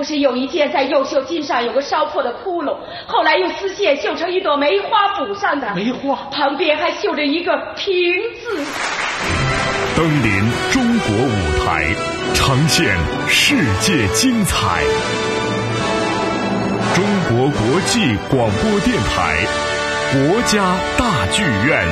不是有一件在右袖襟上有个烧破的窟窿，后来用丝线绣成一朵梅花补上的。梅花旁边还绣着一个平字。登临中国舞台，呈现世界精彩。中国国际广播电台，国家大剧院。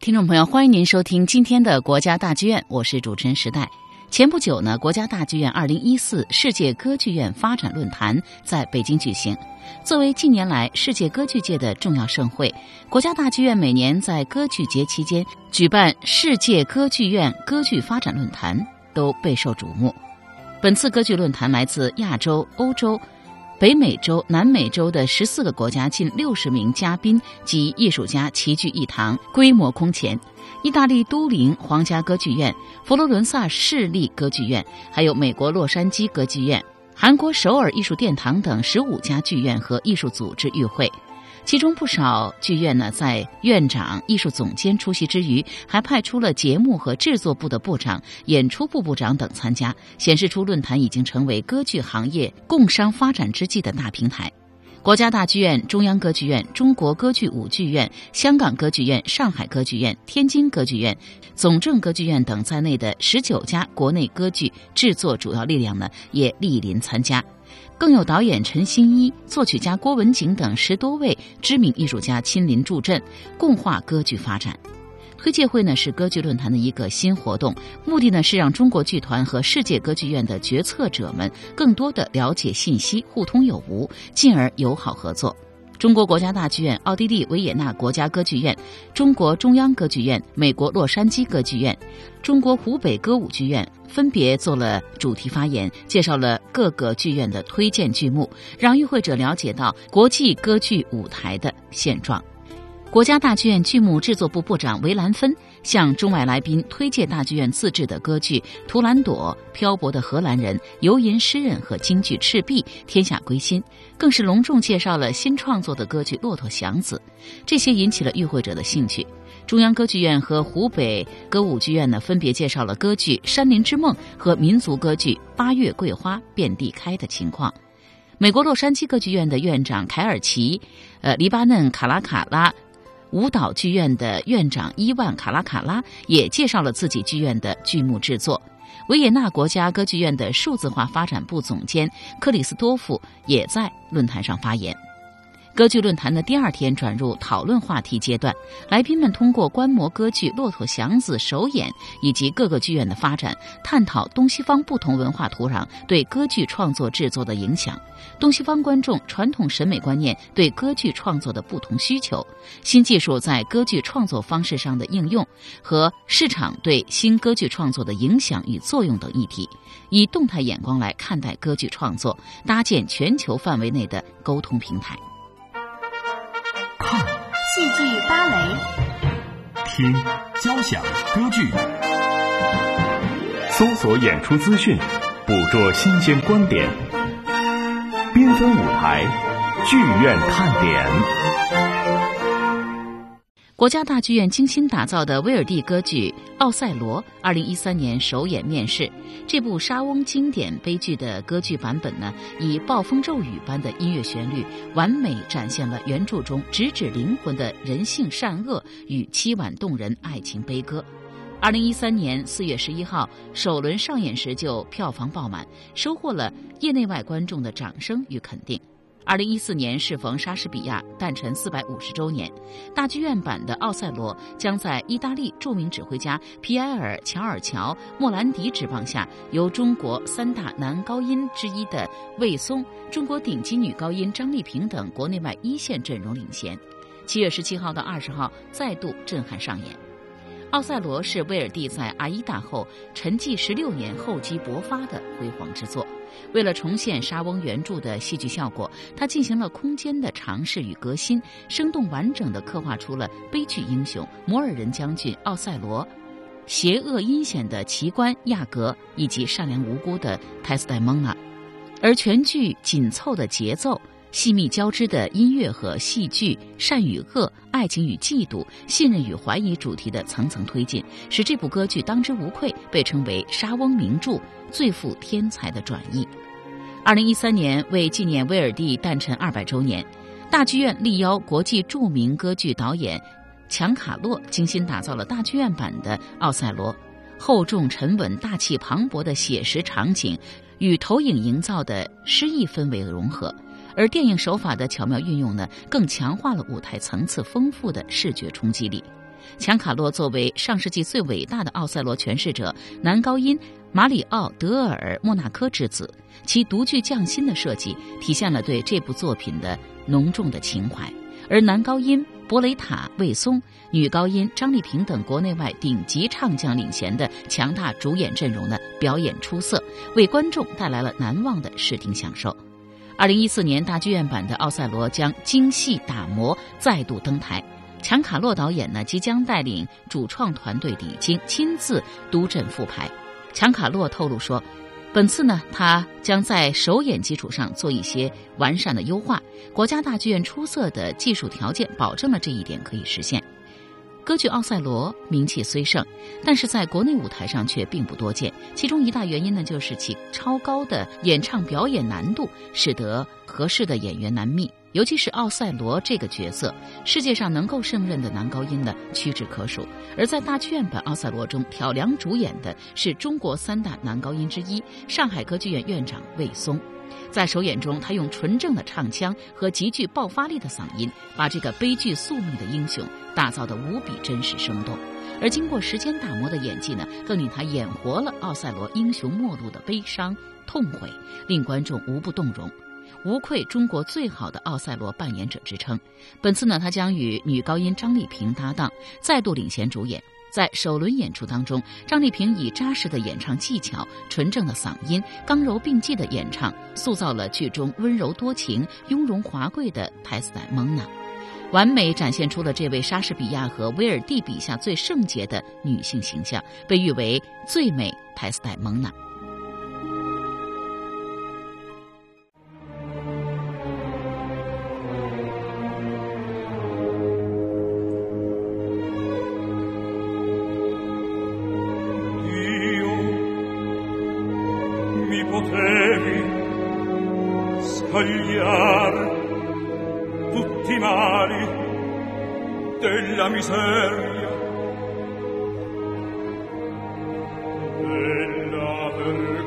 听众朋友，欢迎您收听今天的国家大剧院，我是主持人时代。前不久呢，国家大剧院二零一四世界歌剧院发展论坛在北京举行。作为近年来世界歌剧界的重要盛会，国家大剧院每年在歌剧节期间举办世界歌剧院歌剧发展论坛，都备受瞩目。本次歌剧论坛来自亚洲、欧洲、北美洲、南美洲的十四个国家近六十名嘉宾及艺术家齐聚一堂，规模空前。意大利都灵皇家歌剧院、佛罗伦萨市立歌剧院，还有美国洛杉矶歌剧院、韩国首尔艺术殿堂等十五家剧院和艺术组织与会。其中不少剧院呢，在院长、艺术总监出席之余，还派出了节目和制作部的部长、演出部部长等参加，显示出论坛已经成为歌剧行业共商发展之际的大平台。国家大剧院、中央歌剧院、中国歌剧舞剧院、香港歌剧院、上海歌剧院、天津歌剧院、总政歌剧院等在内的十九家国内歌剧制作主要力量呢，也莅临参加。更有导演陈新一、作曲家郭文景等十多位知名艺术家亲临助阵，共话歌剧发展。推介会呢是歌剧论坛的一个新活动，目的呢是让中国剧团和世界歌剧院的决策者们更多的了解信息，互通有无，进而友好合作。中国国家大剧院、奥地利维也纳国家歌剧院、中国中央歌剧院、美国洛杉矶歌剧院、中国湖北歌舞剧院分别做了主题发言，介绍了各个剧院的推荐剧目，让与会者了解到国际歌剧舞台的现状。国家大剧院剧目制作部部长韦兰芬向中外来宾推介大剧院自制的歌剧《图兰朵》《漂泊的荷兰人》《游吟诗人》和京剧《赤壁》《天下归心》，更是隆重介绍了新创作的歌剧《骆驼祥子》，这些引起了与会者的兴趣。中央歌剧院和湖北歌舞剧院呢，分别介绍了歌剧《山林之梦》和民族歌剧《八月桂花遍地开》的情况。美国洛杉矶歌剧院的院长凯尔奇，呃，黎巴嫩卡拉卡拉。舞蹈剧院的院长伊万卡拉卡拉也介绍了自己剧院的剧目制作。维也纳国家歌剧院的数字化发展部总监克里斯多夫也在论坛上发言。歌剧论坛的第二天转入讨论话题阶段，来宾们通过观摩歌剧《骆驼祥子》首演以及各个剧院的发展，探讨东西方不同文化土壤对歌剧创作制作的影响，东西方观众传统审美观念对歌剧创作的不同需求，新技术在歌剧创作方式上的应用和市场对新歌剧创作的影响与作用等议题，以动态眼光来看待歌剧创作，搭建全球范围内的沟通平台。看戏剧芭蕾，听交响歌剧，搜索演出资讯，捕捉新鲜观点，缤纷舞台，剧院看点。国家大剧院精心打造的威尔第歌剧《奥赛罗》二零一三年首演面世。这部莎翁经典悲剧的歌剧版本呢，以暴风骤雨般的音乐旋律，完美展现了原著中直指灵魂的人性善恶与凄婉动人爱情悲歌。二零一三年四月十一号首轮上演时就票房爆满，收获了业内外观众的掌声与肯定。二零一四年适逢莎士比亚诞辰四百五十周年，大剧院版的《奥赛罗》将在意大利著名指挥家皮埃尔·乔尔乔·莫兰迪执棒下，由中国三大男高音之一的魏松、中国顶级女高音张丽萍等国内外一线阵容领衔。七月十七号到二十号再度震撼上演。《奥赛罗》是威尔第在《阿依达》后沉寂十六年厚积薄发的辉煌之作。为了重现莎翁原著的戏剧效果，他进行了空间的尝试与革新，生动完整地刻画出了悲剧英雄摩尔人将军奥赛罗、邪恶阴险的奇观亚格以及善良无辜的泰斯戴蒙娜。而全剧紧凑的节奏、细密交织的音乐和戏剧、善与恶、爱情与嫉妒、信任与怀疑主题的层层推进，使这部歌剧当之无愧被称为莎翁名著、最富天才的转译。二零一三年，为纪念威尔第诞辰二百周年，大剧院力邀国际著名歌剧导演强卡洛，精心打造了大剧院版的《奥赛罗》，厚重沉稳、大气磅礴的写实场景与投影营造的诗意氛围融合。而电影手法的巧妙运用呢，更强化了舞台层次丰富的视觉冲击力。强卡洛作为上世纪最伟大的奥赛罗诠释者，男高音马里奥·德尔·莫纳科之子，其独具匠心的设计体现了对这部作品的浓重的情怀。而男高音博雷塔·魏松、女高音张丽萍等国内外顶级唱将领衔的强大主演阵容呢，表演出色，为观众带来了难忘的视听享受。二零一四年大剧院版的《奥赛罗》将精细打磨再度登台，强卡洛导演呢即将带领主创团队李菁亲自督阵复排。强卡洛透露说，本次呢他将在首演基础上做一些完善的优化，国家大剧院出色的技术条件保证了这一点可以实现。歌剧《奥赛罗》名气虽盛，但是在国内舞台上却并不多见。其中一大原因呢，就是其超高的演唱表演难度，使得合适的演员难觅。尤其是奥赛罗这个角色，世界上能够胜任的男高音呢屈指可数。而在大剧院版《奥赛罗》中，挑梁主演的是中国三大男高音之一——上海歌剧院院长魏松。在首演中，他用纯正的唱腔和极具爆发力的嗓音，把这个悲剧宿命的英雄打造得无比真实生动。而经过时间打磨的演技呢，更令他演活了奥赛罗英雄末路的悲伤痛悔，令观众无不动容，无愧中国最好的奥赛罗扮演者之称。本次呢，他将与女高音张丽萍搭档，再度领衔主演。在首轮演出当中，张丽萍以扎实的演唱技巧、纯正的嗓音、刚柔并济的演唱，塑造了剧中温柔多情、雍容华贵的泰斯黛蒙娜，完美展现出了这位莎士比亚和威尔第笔下最圣洁的女性形象，被誉为最美泰斯黛蒙娜。miseria. Della vergine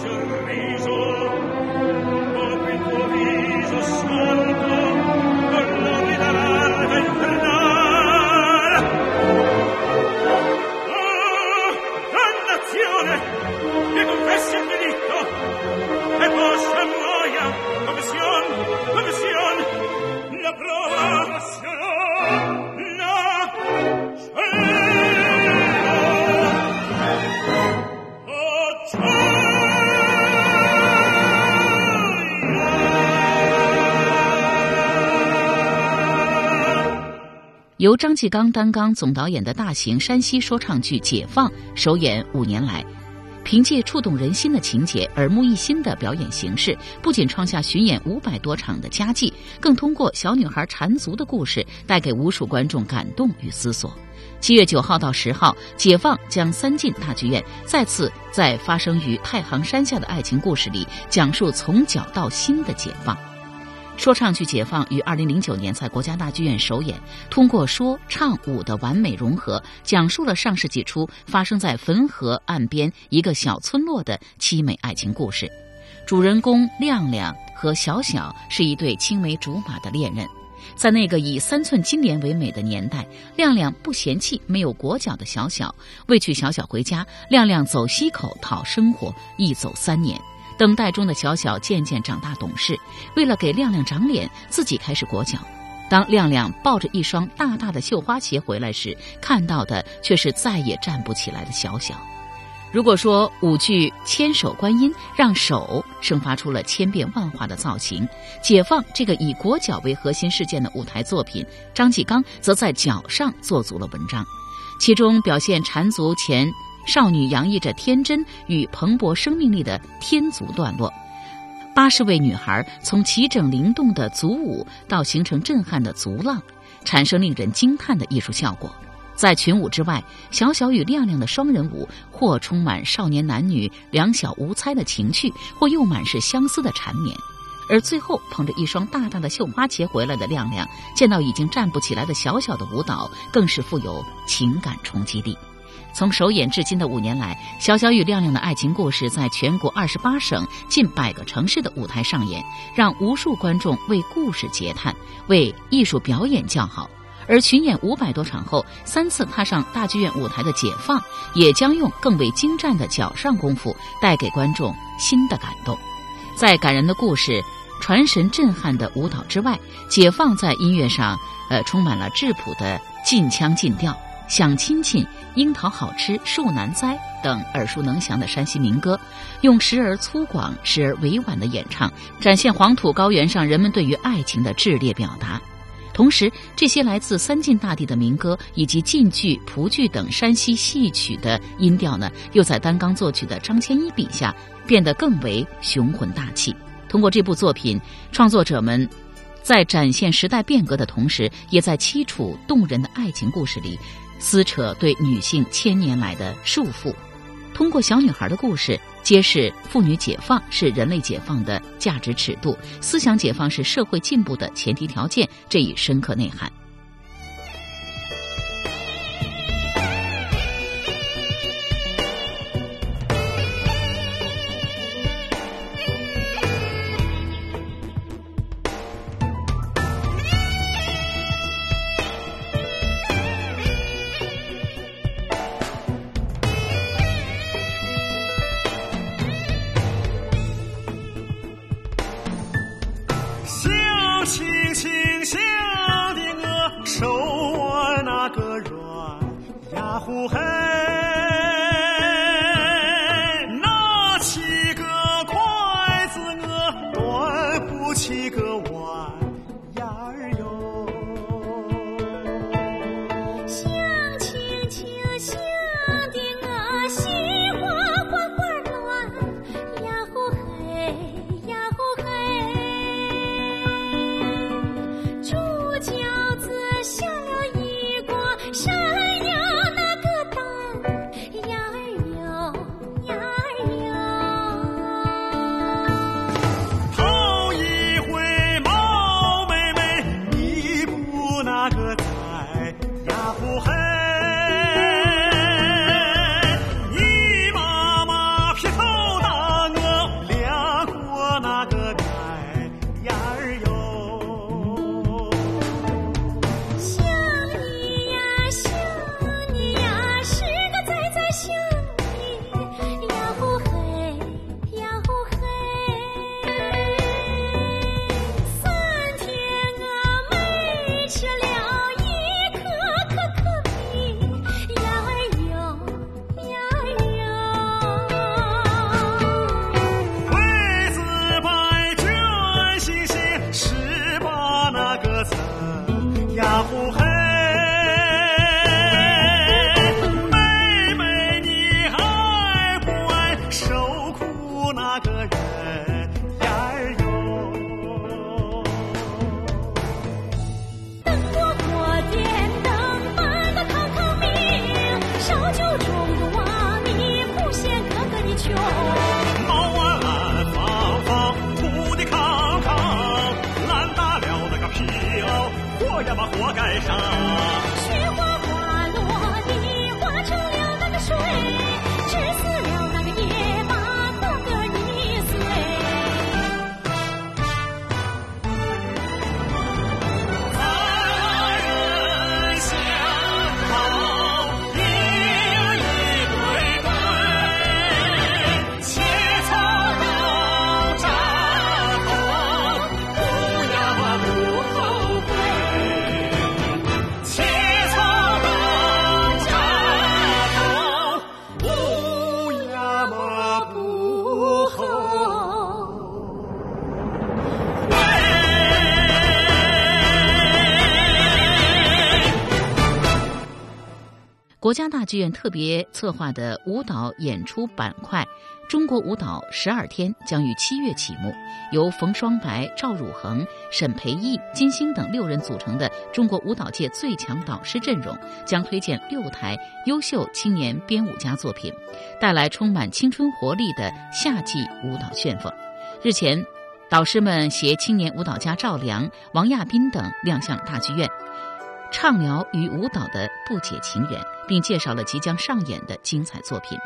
sorriso, col tuo viso smile. 由张继刚担纲总导演的大型山西说唱剧《解放》首演五年来，凭借触动人心的情节、耳目一新的表演形式，不仅创下巡演五百多场的佳绩，更通过小女孩缠足的故事，带给无数观众感动与思索。七月九号到十号，《解放》将三进大剧院再次在发生于太行山下的爱情故事里，讲述从脚到心的解放。说唱剧《解放》于二零零九年在国家大剧院首演，通过说唱舞的完美融合，讲述了上世纪初发生在汾河岸边一个小村落的凄美爱情故事。主人公亮亮和小小是一对青梅竹马的恋人，在那个以三寸金莲为美的年代，亮亮不嫌弃没有裹脚的小小，为娶小小回家，亮亮走西口讨生活，一走三年。等待中的小小渐渐长大懂事，为了给亮亮长脸，自己开始裹脚。当亮亮抱着一双大大的绣花鞋回来时，看到的却是再也站不起来的小小。如果说舞剧《千手观音》让手生发出了千变万化的造型，解放这个以裹脚为核心事件的舞台作品，张继刚则在脚上做足了文章，其中表现缠足前。少女洋溢着天真与蓬勃生命力的天足段落，八十位女孩从齐整灵动的足舞到形成震撼的足浪，产生令人惊叹的艺术效果。在群舞之外，小小与亮亮的双人舞，或充满少年男女两小无猜的情趣，或又满是相思的缠绵。而最后，捧着一双大大的绣花鞋回来的亮亮，见到已经站不起来的小小的舞蹈，更是富有情感冲击力。从首演至今的五年来，《小小与亮亮的爱情故事》在全国二十八省近百个城市的舞台上演，让无数观众为故事嗟叹，为艺术表演叫好。而巡演五百多场后，三次踏上大剧院舞台的《解放》，也将用更为精湛的脚上功夫，带给观众新的感动。在感人的故事、传神震撼的舞蹈之外，《解放》在音乐上，呃，充满了质朴的劲腔劲调。想亲亲、樱桃好吃、树难栽等耳熟能详的山西民歌，用时而粗犷、时而委婉的演唱，展现黄土高原上人们对于爱情的炽烈表达。同时，这些来自三晋大地的民歌以及晋剧、蒲剧等山西戏曲的音调呢，又在担纲作曲的张千一笔下变得更为雄浑大气。通过这部作品，创作者们在展现时代变革的同时，也在凄楚动人的爱情故事里。撕扯对女性千年来的束缚，通过小女孩的故事揭示妇女解放是人类解放的价值尺度，思想解放是社会进步的前提条件，这一深刻内涵。国家大剧院特别策划的舞蹈演出板块“中国舞蹈十二天”将于七月启幕，由冯双白、赵汝恒、沈培艺、金星等六人组成的中国舞蹈界最强导师阵容，将推荐六台优秀青年编舞家作品，带来充满青春活力的夏季舞蹈旋风。日前，导师们携青年舞蹈家赵良、王亚斌等亮相大剧院。畅聊与舞蹈的不解情缘，并介绍了即将上演的精彩作品。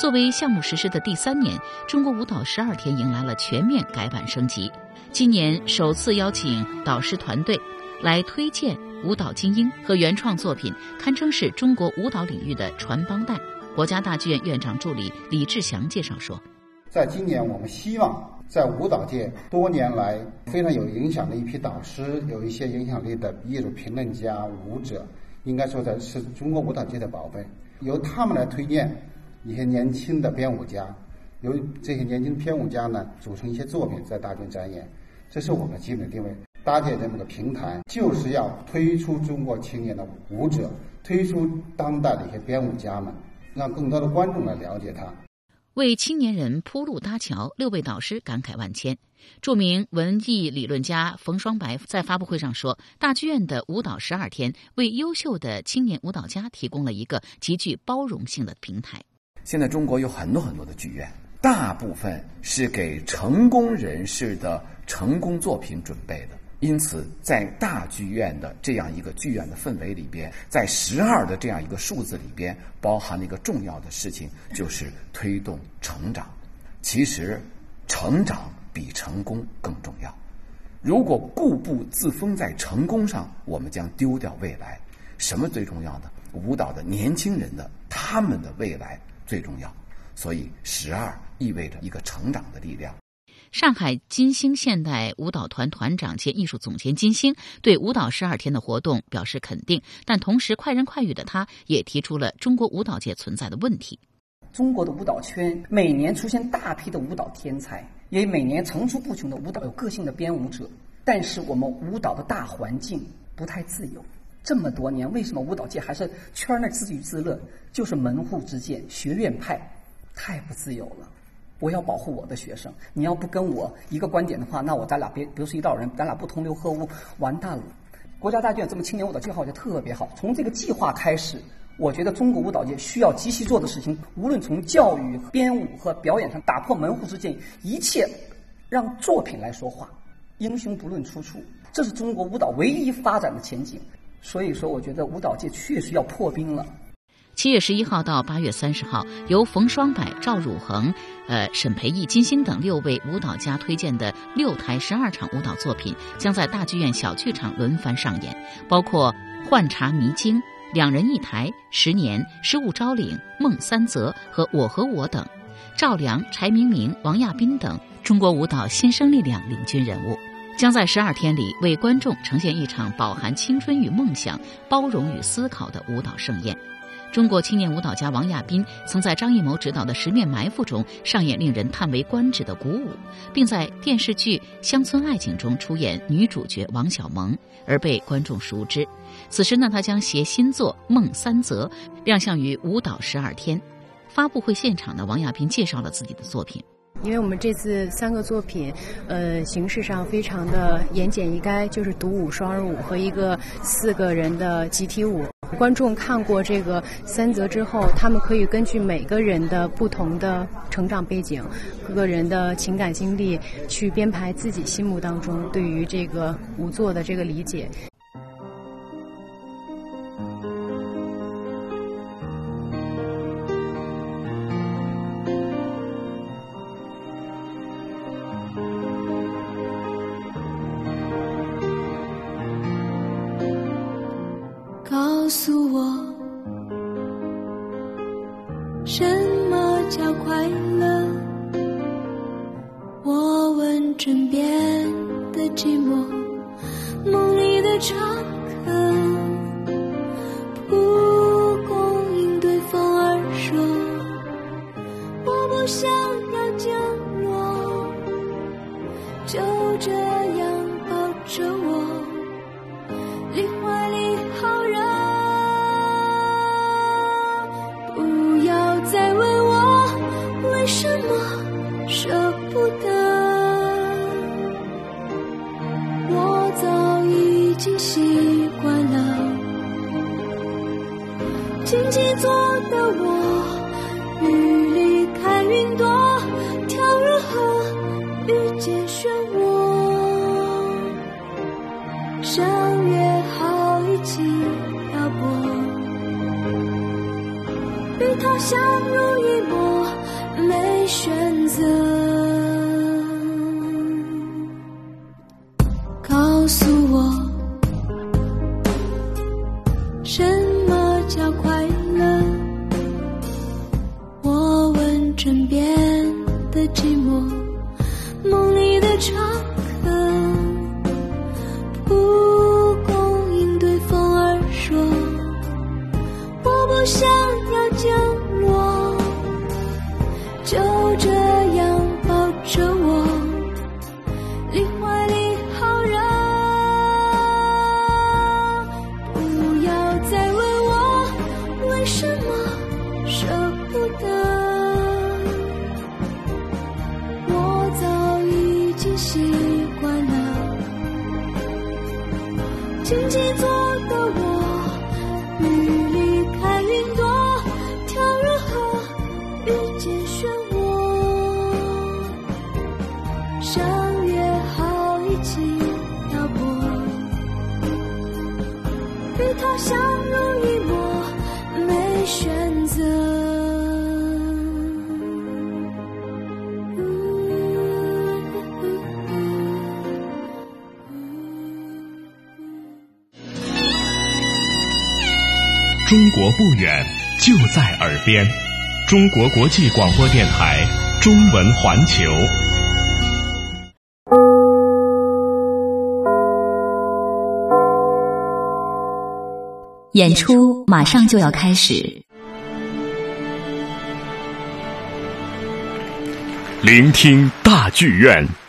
作为项目实施的第三年，中国舞蹈十二天迎来了全面改版升级。今年首次邀请导师团队来推荐舞蹈精英和原创作品，堪称是中国舞蹈领域的传帮带。国家大剧院院长助理李志祥介绍说。在今年，我们希望在舞蹈界多年来非常有影响的一批导师，有一些影响力的艺术评论家、舞者，应该说的是中国舞蹈界的宝贝，由他们来推荐一些年轻的编舞家，由这些年轻的编舞家呢组成一些作品在大众展演，这是我们基本定位。搭建这么个平台，就是要推出中国青年的舞者，推出当代的一些编舞家们，让更多的观众来了解他。为青年人铺路搭桥，六位导师感慨万千。著名文艺理论家冯双白在发布会上说：“大剧院的舞蹈十二天为优秀的青年舞蹈家提供了一个极具包容性的平台。”现在中国有很多很多的剧院，大部分是给成功人士的成功作品准备的。因此，在大剧院的这样一个剧院的氛围里边，在十二的这样一个数字里边，包含了一个重要的事情，就是推动成长。其实，成长比成功更重要。如果固步自封在成功上，我们将丢掉未来。什么最重要呢？舞蹈的年轻人的他们的未来最重要。所以，十二意味着一个成长的力量。上海金星现代舞蹈团团长兼艺术总监金星对舞蹈十二天的活动表示肯定，但同时快人快语的他也提出了中国舞蹈界存在的问题。中国的舞蹈圈每年出现大批的舞蹈天才，也每年层出不穷的舞蹈有个性的编舞者，但是我们舞蹈的大环境不太自由。这么多年，为什么舞蹈界还是圈内自娱自乐？就是门户之见，学院派太不自由了。我要保护我的学生，你要不跟我一个观点的话，那我咱俩别不是一道人，咱俩不同流合污，完蛋了。国家大剧院这么青年舞蹈计划就特别好，从这个计划开始，我觉得中国舞蹈界需要极其做的事情，无论从教育、编舞和表演上打破门户之见，一切让作品来说话，英雄不论出处，这是中国舞蹈唯一发展的前景。所以说，我觉得舞蹈界确实要破冰了。七月十一号到八月三十号，由冯双柏、赵汝恒、呃沈培艺、金星等六位舞蹈家推荐的六台十二场舞蹈作品将在大剧院小剧场轮番上演，包括《幻茶迷津》《两人一台》《十年》《失物招领》《孟三泽》和《我和我》等，赵良、柴明明、王亚斌等中国舞蹈新生力量领军人物。将在十二天里为观众呈现一场饱含青春与梦想、包容与思考的舞蹈盛宴。中国青年舞蹈家王亚斌曾在张艺谋执导的《十面埋伏》中上演令人叹为观止的鼓舞，并在电视剧《乡村爱情》中出演女主角王小萌，而被观众熟知。此时呢，他将携新作《梦三则》亮相于舞蹈十二天。发布会现场呢，王亚斌介绍了自己的作品。因为我们这次三个作品，呃，形式上非常的言简意赅，就是独舞、双人舞和一个四个人的集体舞。观众看过这个三则之后，他们可以根据每个人的不同的成长背景、各个人的情感经历，去编排自己心目当中对于这个舞作的这个理解。不远就在耳边。中国国际广播电台中文环球。演出马上就要开始。聆听大剧院。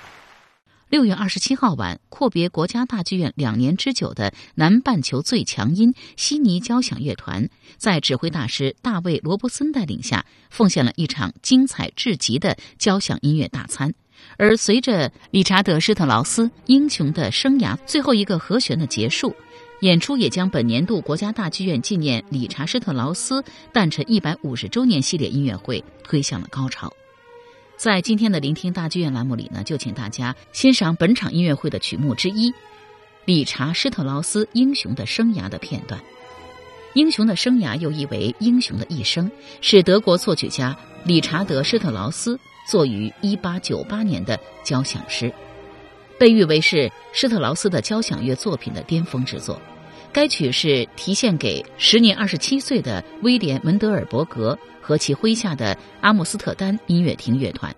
六月二十七号晚，阔别国家大剧院两年之久的南半球最强音悉尼交响乐团，在指挥大师大卫·罗伯森带领下，奉献了一场精彩至极的交响音乐大餐。而随着理查德·施特劳斯英雄的生涯最后一个和弦的结束，演出也将本年度国家大剧院纪念理查·施特劳斯诞辰一百五十周年系列音乐会推向了高潮。在今天的聆听大剧院栏目里呢，就请大家欣赏本场音乐会的曲目之一——理查·施特劳斯英雄的生涯的片段。英雄的生涯又译为英雄的一生，是德国作曲家理查德·施特劳斯作于1898年的交响诗，被誉为是施特劳斯的交响乐作品的巅峰之作。该曲是题献给时年二十七岁的威廉·门德尔伯格。和其麾下的阿姆斯特丹音乐厅乐团，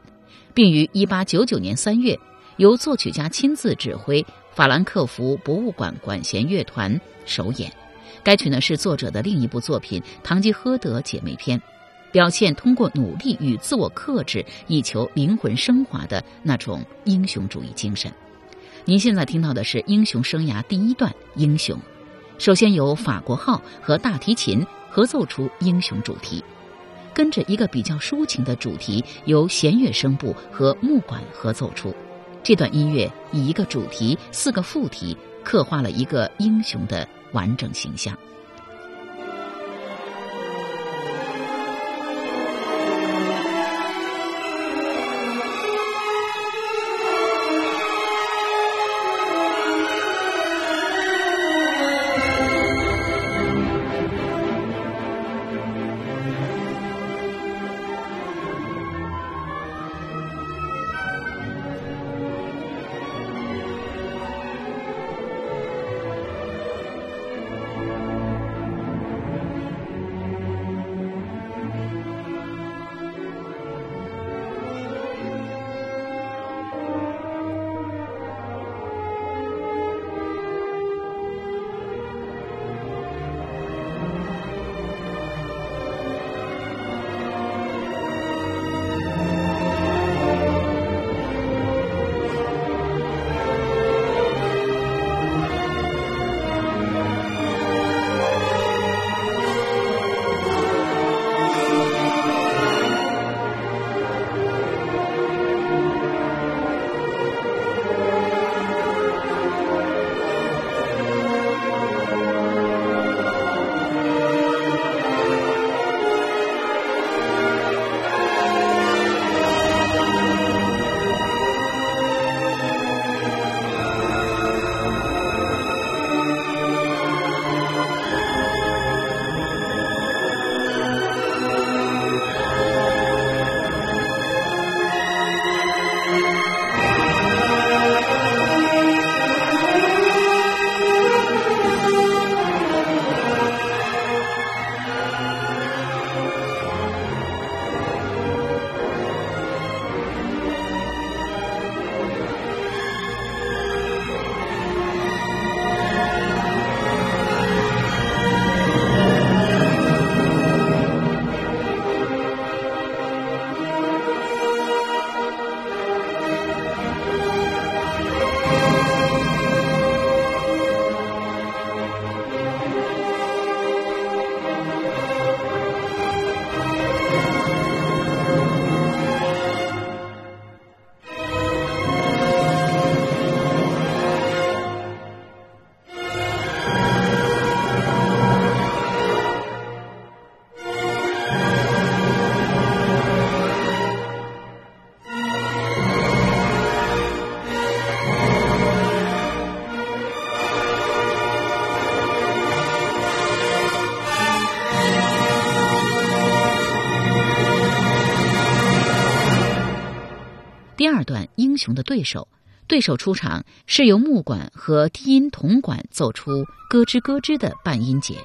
并于1899年3月由作曲家亲自指挥法兰克福博物馆管弦乐团首演。该曲呢是作者的另一部作品《堂吉诃德姐妹篇》，表现通过努力与自我克制以求灵魂升华的那种英雄主义精神。您现在听到的是英雄生涯第一段《英雄》，首先由法国号和大提琴合奏出英雄主题。跟着一个比较抒情的主题，由弦乐声部和木管合奏出。这段音乐以一个主题、四个副题，刻画了一个英雄的完整形象。雄的对手，对手出场是由木管和低音铜管奏出咯吱咯吱的半音节，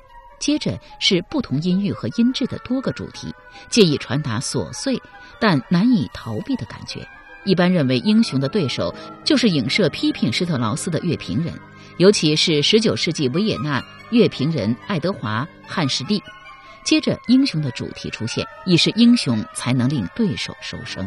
接着是不同音域和音质的多个主题，借以传达琐碎但难以逃避的感觉。一般认为，英雄的对手就是影射批评施特劳斯的乐评人，尤其是十九世纪维也纳乐评人爱德华·汉士蒂。接着，英雄的主题出现，已是英雄才能令对手收声。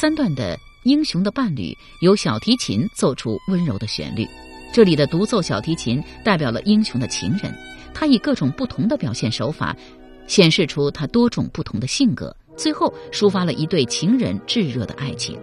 三段的英雄的伴侣由小提琴奏出温柔的旋律。这里的独奏小提琴代表了英雄的情人他以各种不同的表现手法显示出他多种不同的性格最后抒发了一对情人炙热的爱情。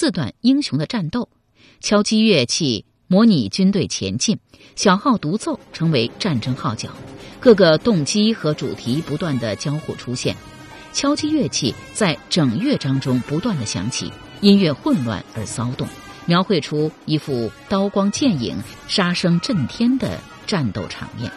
四段英雄的战斗，敲击乐器模拟军队前进，小号独奏成为战争号角，各个动机和主题不断的交互出现，敲击乐器在整乐章中不断的响起，音乐混乱而骚动，描绘出一幅刀光剑影、杀声震天的战斗场面。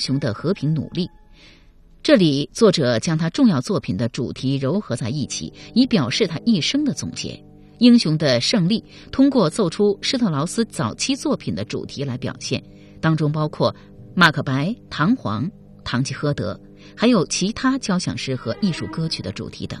雄的和平努力。这里，作者将他重要作品的主题糅合在一起，以表示他一生的总结。英雄的胜利通过奏出施特劳斯早期作品的主题来表现，当中包括《马克白》《唐璜》《唐吉诃德》，还有其他交响诗和艺术歌曲的主题等。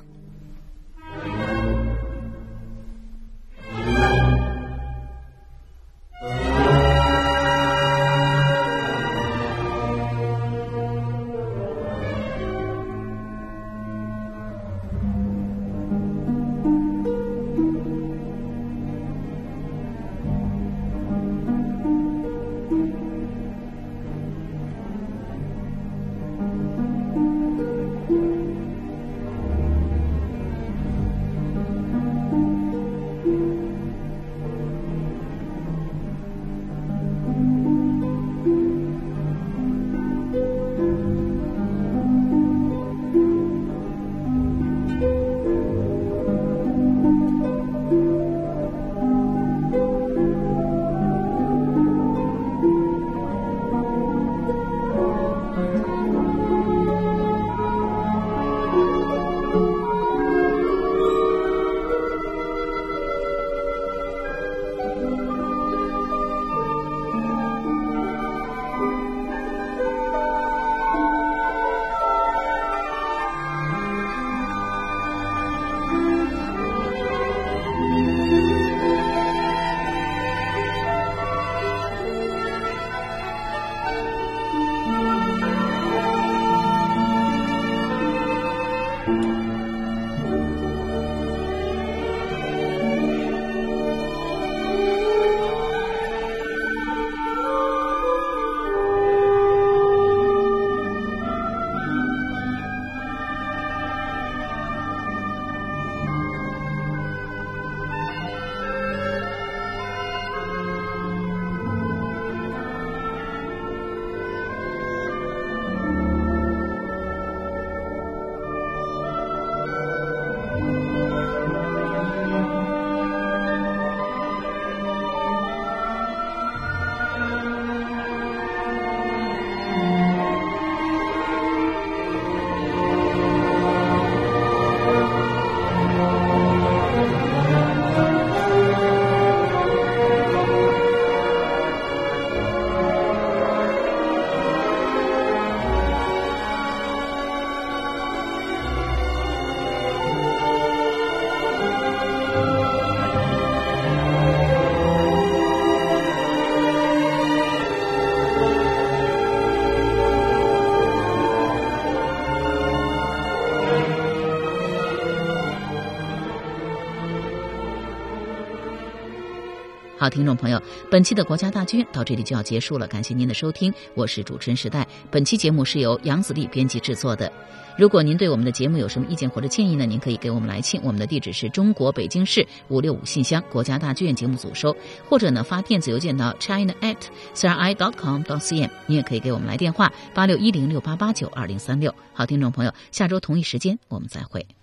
好，听众朋友，本期的国家大剧院到这里就要结束了，感谢您的收听，我是主持人时代。本期节目是由杨子丽编辑制作的。如果您对我们的节目有什么意见或者建议呢，您可以给我们来信，我们的地址是中国北京市五六五信箱国家大剧院节目组收，或者呢发电子邮件到 china at cri dot com dot cn。您也可以给我们来电话八六一零六八八九二零三六。好，听众朋友，下周同一时间我们再会。